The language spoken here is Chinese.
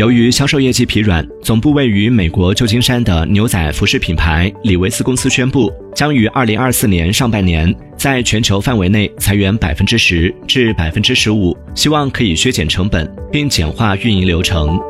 由于销售业绩疲软总部位于美国旧金山的牛仔服饰品牌李维斯公司宣布将于二零二四年上半年在全球范围内裁员百分之十至百分之十五希望可以削减成本并简化运营流程。